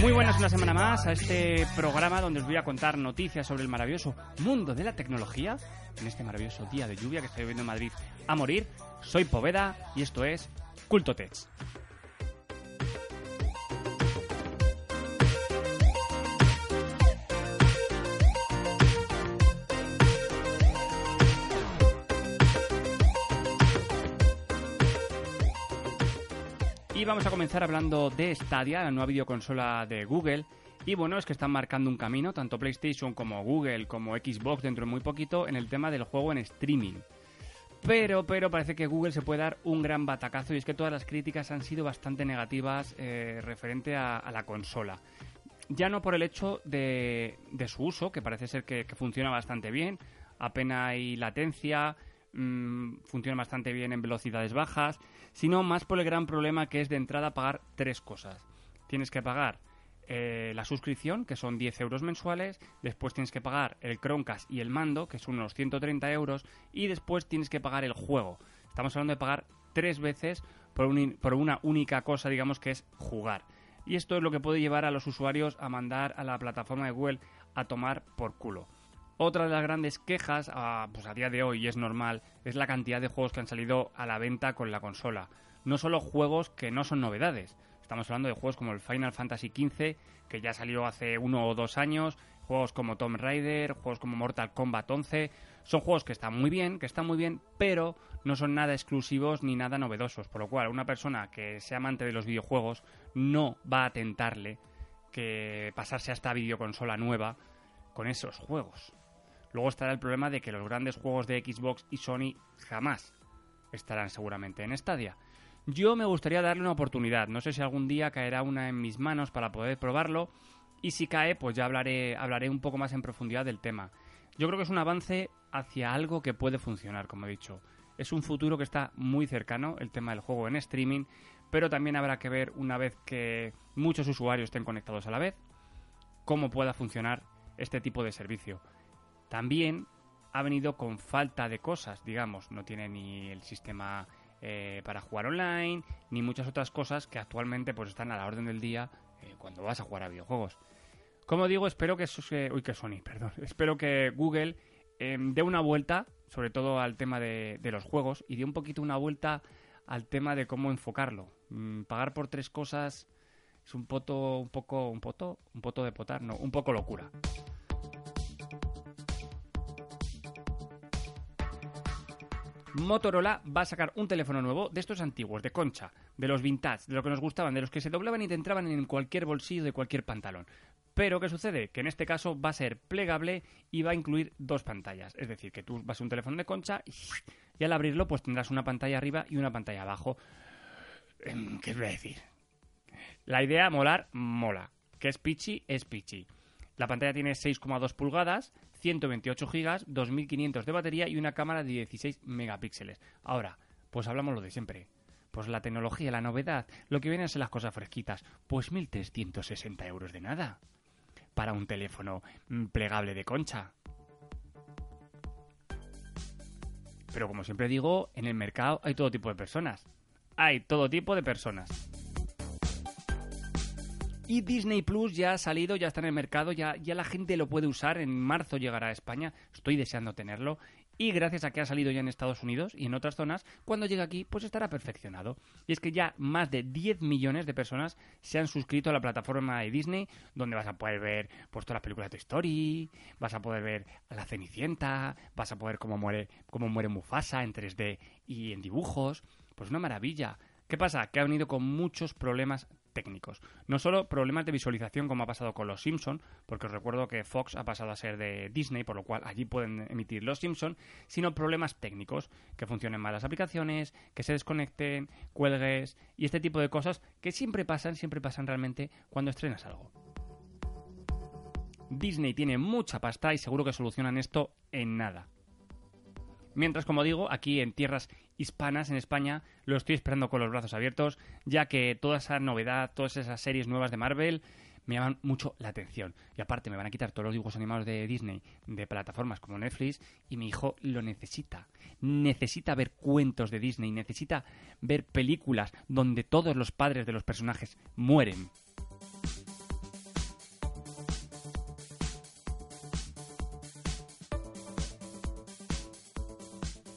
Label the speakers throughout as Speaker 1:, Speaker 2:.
Speaker 1: Muy buenas una semana más a este programa donde os voy a contar noticias sobre el maravilloso mundo de la tecnología. En este maravilloso día de lluvia que estoy viendo en Madrid a morir. Soy Poveda y esto es Culto Y vamos a comenzar hablando de Stadia, la nueva videoconsola de Google. Y bueno, es que están marcando un camino, tanto PlayStation como Google, como Xbox dentro de muy poquito, en el tema del juego en streaming. Pero, pero parece que Google se puede dar un gran batacazo y es que todas las críticas han sido bastante negativas eh, referente a, la consola. Ya no por el hecho de, su uso, que parece ser que, funciona bastante bien, apenas hay latencia, mm, funciona bastante bien en velocidades bajas, sino más por el gran problema que es de entrada pagar tres cosas. Tienes que pagar eh, la suscripción, que son 10 euros mensuales, después tienes que pagar el Chromecast y el mando, que son unos 130 euros, y después tienes que pagar el juego. Estamos hablando de pagar tres veces por, por una única cosa, digamos, que es jugar. Y esto es lo que puede llevar a los usuarios a mandar a la plataforma de Google a tomar por culo. Otra de las grandes quejas, a, pues a día de hoy, y es normal, es la cantidad de juegos que han salido a la venta con la consola. No solo juegos que no son novedades. Estamos hablando de juegos como el Final Fantasy XV, que ya salió hace uno o dos años, juegos como Tomb Raider, juegos como Mortal Kombat 11. Son juegos que están muy bien, que están muy bien, pero no son nada exclusivos ni nada novedosos. Por lo cual, una persona que sea amante de los videojuegos no va a tentarle que pasarse a esta videoconsola nueva con esos juegos. Luego estará el problema de que los grandes juegos de Xbox y Sony jamás estarán seguramente en Stadia. Yo me gustaría darle una oportunidad. No sé si algún día caerá una en mis manos para poder probarlo. Y si cae, pues ya hablaré, hablaré un poco más en profundidad del tema. Yo creo que es un avance hacia algo que puede funcionar, como he dicho. Es un futuro que está muy cercano, el tema del juego en streaming, pero también habrá que ver una vez que muchos usuarios estén conectados a la vez, cómo pueda funcionar este tipo de servicio. También ha venido con falta de cosas, digamos, no tiene ni el sistema eh, para jugar online, ni muchas otras cosas que actualmente pues están a la orden del día eh, cuando vas a jugar a videojuegos. Como digo, espero que, uy, que Sony, perdón, espero que Google em, dé una vuelta, sobre todo al tema de, los juegos, y dé un poquito una vuelta al tema de cómo enfocarlo. Mm, pagar por tres cosas es un poto, un poco, un poto, un poto de potar, no, un poco locura. Motorola va a sacar un teléfono nuevo de estos antiguos, de concha, de los vintage, de lo que nos gustaban, de los que se doblaban y te entraban en cualquier bolsillo de cualquier pantalón. Pero, ¿qué sucede? Que en este caso va a ser plegable y va a incluir dos pantallas. Es decir, que tú vas a un teléfono de concha y, al abrirlo pues tendrás una pantalla arriba y una pantalla abajo. Em, ¿Qué voy a decir? La idea molar, mola. Que es pitchy, es pitchy. La pantalla tiene 6,2 pulgadas, 128 GB, 2500 de batería y una cámara de 16 megapíxeles. Ahora, pues hablamos lo de siempre. Pues la tecnología, la novedad, lo que vienen son las cosas fresquitas. Pues 1.360 euros de nada. Para un teléfono mm, plegable de concha. Pero como siempre digo, en el mercado hay todo tipo de personas. Hay todo tipo de personas. Y Disney Plus ya ha salido, ya está en el mercado, ya, la gente lo puede usar. En marzo llegará a España. Estoy deseando tenerlo. Y gracias a que ha salido ya en Estados Unidos y en otras zonas, cuando llegue aquí, pues estará perfeccionado. Y es que ya más de 10 millones de personas se han suscrito a la plataforma de Disney, donde vas a poder ver pues, todas las películas de Toy Story, vas a poder ver a la Cenicienta, vas a poder cómo muere, cómo muere Mufasa en 3D y en dibujos. Pues una maravilla. ¿Qué pasa? Que ha venido con muchos problemas técnicos. No solo problemas de visualización como ha pasado con los Simpson, porque os recuerdo que Fox ha pasado a ser de Disney, por lo cual allí pueden emitir los Simpson, sino problemas técnicos, que funcionen mal las aplicaciones, que se desconecten, cuelgues y este tipo de cosas que siempre pasan, siempre pasan realmente cuando estrenas algo. Disney tiene mucha pasta y seguro que solucionan esto en nada. Mientras, como digo, aquí en tierras hispanas, en España, lo estoy esperando con los brazos abiertos, ya que toda esa novedad, todas esas series nuevas de Marvel, me llaman mucho la atención. Y aparte me van a quitar todos los dibujos animados de Disney de plataformas como Netflix y mi hijo lo necesita. Necesita ver cuentos de Disney, necesita ver películas donde todos los padres de los personajes mueren.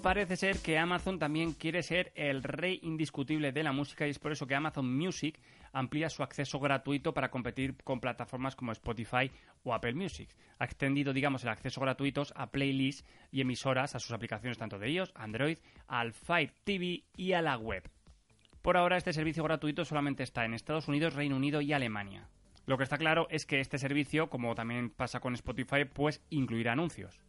Speaker 1: Parece ser que Amazon también quiere ser el rey indiscutible de la música y es por eso que Amazon Music amplía su acceso gratuito para competir con plataformas como Spotify o Apple Music. Ha extendido, digamos, el acceso gratuito a playlists y emisoras a sus aplicaciones tanto de iOS, Android, al Fire TV y a la web. Por ahora este servicio gratuito solamente está en Estados Unidos, Reino Unido y Alemania. Lo que está claro es que este servicio, como también pasa con Spotify, pues incluirá anuncios.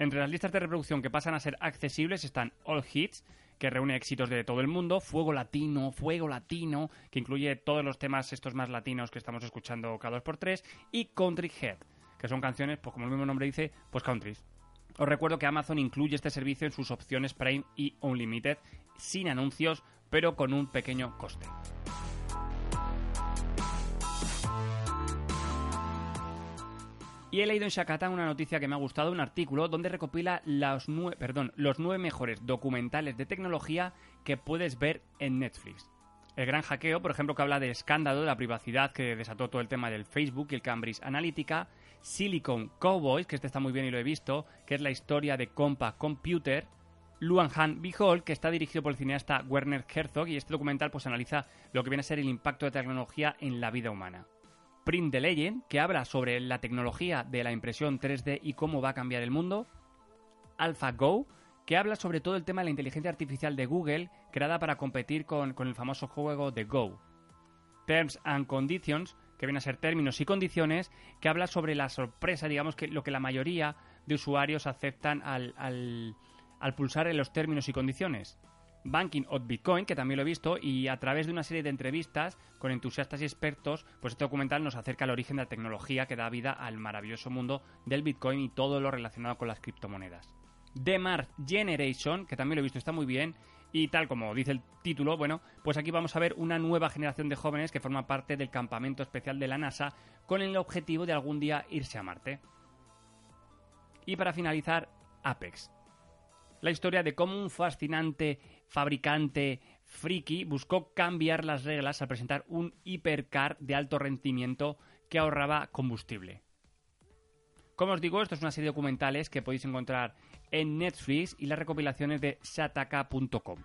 Speaker 1: Entre las listas de reproducción que pasan a ser accesibles están All Hits, que reúne éxitos de todo el mundo, Fuego Latino, Fuego Latino, que incluye todos los temas estos más latinos que estamos escuchando cada dos por tres, y Country Head, que son canciones, pues como el mismo nombre dice, pues countries. Os recuerdo que Amazon incluye este servicio en sus opciones Prime y Unlimited, sin anuncios, pero con un pequeño coste. Y he leído en Shakata una noticia que me ha gustado, un artículo donde recopila los, nueve, perdón, los nueve mejores documentales de tecnología que puedes ver en Netflix. El gran hackeo, por ejemplo, que habla del escándalo de la privacidad que desató todo el tema del Facebook y el Cambridge Analytica. Silicon Cowboys, que este está muy bien y lo he visto, que es la historia de Compa Computer. Luan Han Behold, que está dirigido por el cineasta Werner Herzog, y este documental pues analiza lo que viene a ser el impacto de tecnología en la vida humana. Print the Legend, que habla sobre la tecnología de la impresión 3D y cómo va a cambiar el mundo. AlphaGo, que habla sobre todo el tema de la inteligencia artificial de Google, creada para competir con, el famoso juego de Go. Terms and Conditions, que viene a ser términos y condiciones, que habla sobre la sorpresa, digamos, que lo que la mayoría de usuarios aceptan al, al pulsar en los términos y condiciones. Banking of Bitcoin, que también lo he visto, y a través de una serie de entrevistas con entusiastas y expertos, pues este documental nos acerca al origen de la tecnología que da vida al maravilloso mundo del Bitcoin y todo lo relacionado con las criptomonedas. The Mars Generation, que también lo he visto, está muy bien, y tal como dice el título, bueno, pues aquí vamos a ver una nueva generación de jóvenes que forma parte del campamento especial de la NASA con el objetivo de algún día irse a Marte. Y para finalizar, Apex, la historia de cómo un fascinante fabricante friki buscó cambiar las reglas al presentar un hipercar de alto rendimiento que ahorraba combustible. Como os digo, esto es una serie de documentales que podéis encontrar en Netflix y las recopilaciones de sataka.com.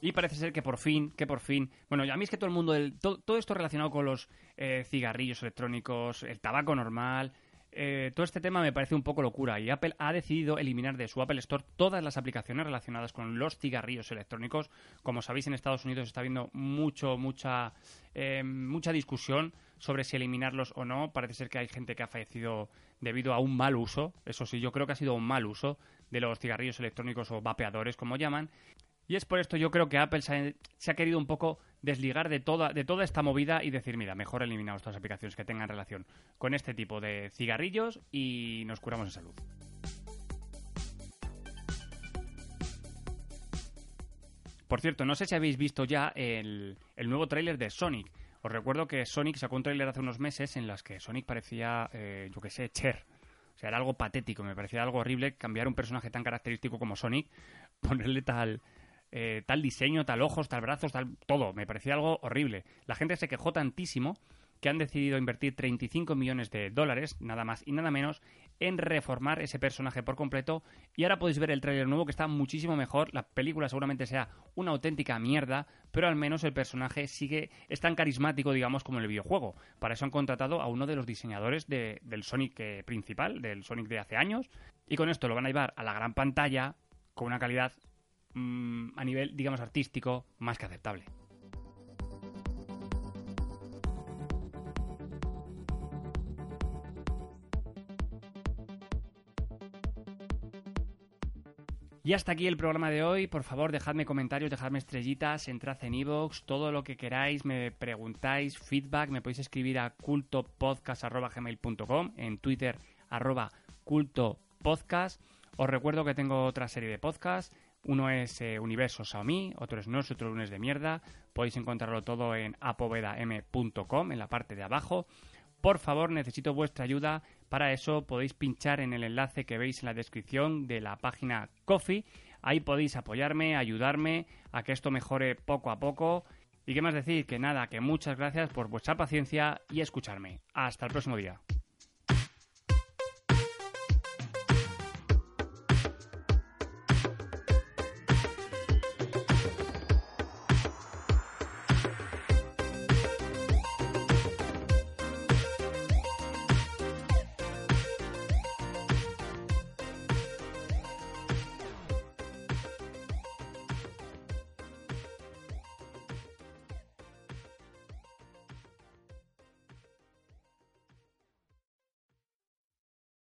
Speaker 1: Y parece ser que por fin, que por fin. Bueno, a mí es que todo el mundo, todo, esto relacionado con los eh, cigarrillos electrónicos, el tabaco normal, eh, todo este tema me parece un poco locura y Apple ha decidido eliminar de su Apple Store todas las aplicaciones relacionadas con los cigarrillos electrónicos. Como sabéis, en Estados Unidos está habiendo mucho, mucha, eh, mucha discusión sobre si eliminarlos o no. Parece ser que hay gente que ha fallecido debido a un mal uso. Eso sí, yo creo que ha sido un mal uso de los cigarrillos electrónicos o vapeadores, como llaman. Y es por esto yo creo que Apple se ha, querido un poco desligar de toda, de toda esta movida y decir, mira, mejor eliminamos todas las aplicaciones que tengan relación con este tipo de cigarrillos y nos curamos en salud. Por cierto, no sé si habéis visto ya el, nuevo tráiler de Sonic. Os recuerdo que Sonic sacó un tráiler hace unos meses en las que Sonic parecía, eh, yo qué sé, Cher. O sea, era algo patético, me parecía algo horrible cambiar un personaje tan característico como Sonic, ponerle tal, eh, tal diseño, tal ojos, tal brazos, tal todo. Me parecía algo horrible. La gente se quejó tantísimo que han decidido invertir 35 millones de dólares, nada más y nada menos, en reformar ese personaje por completo. Y ahora podéis ver el tráiler nuevo que está muchísimo mejor. La película seguramente sea una auténtica mierda, pero al menos el personaje sigue es tan carismático, digamos, como el videojuego. Para eso han contratado a uno de los diseñadores del Sonic eh, principal, del Sonic de hace años. Y con esto lo van a llevar a la gran pantalla con una calidad mm, a nivel, digamos, artístico más que aceptable. Y hasta aquí el programa de hoy. Por favor, dejadme comentarios, dejadme estrellitas, entrad en iVoox, todo lo que queráis, me preguntáis, feedback, me podéis escribir a cultopodcast.gmail.com, en Twitter arroba cultopodcast. Os recuerdo que tengo otra serie de podcasts Uno es eh, Universo Xiaomi, otro es Nos, otro lunes de mierda. Podéis encontrarlo todo en apovedam.com, en la parte de abajo. Por favor, necesito vuestra ayuda. Para eso podéis pinchar en el enlace que veis en la descripción de la página Coffee. Ahí podéis apoyarme, ayudarme a que esto mejore poco a poco. Y qué más decir, que nada, que muchas gracias por vuestra paciencia y escucharme. Hasta el próximo día.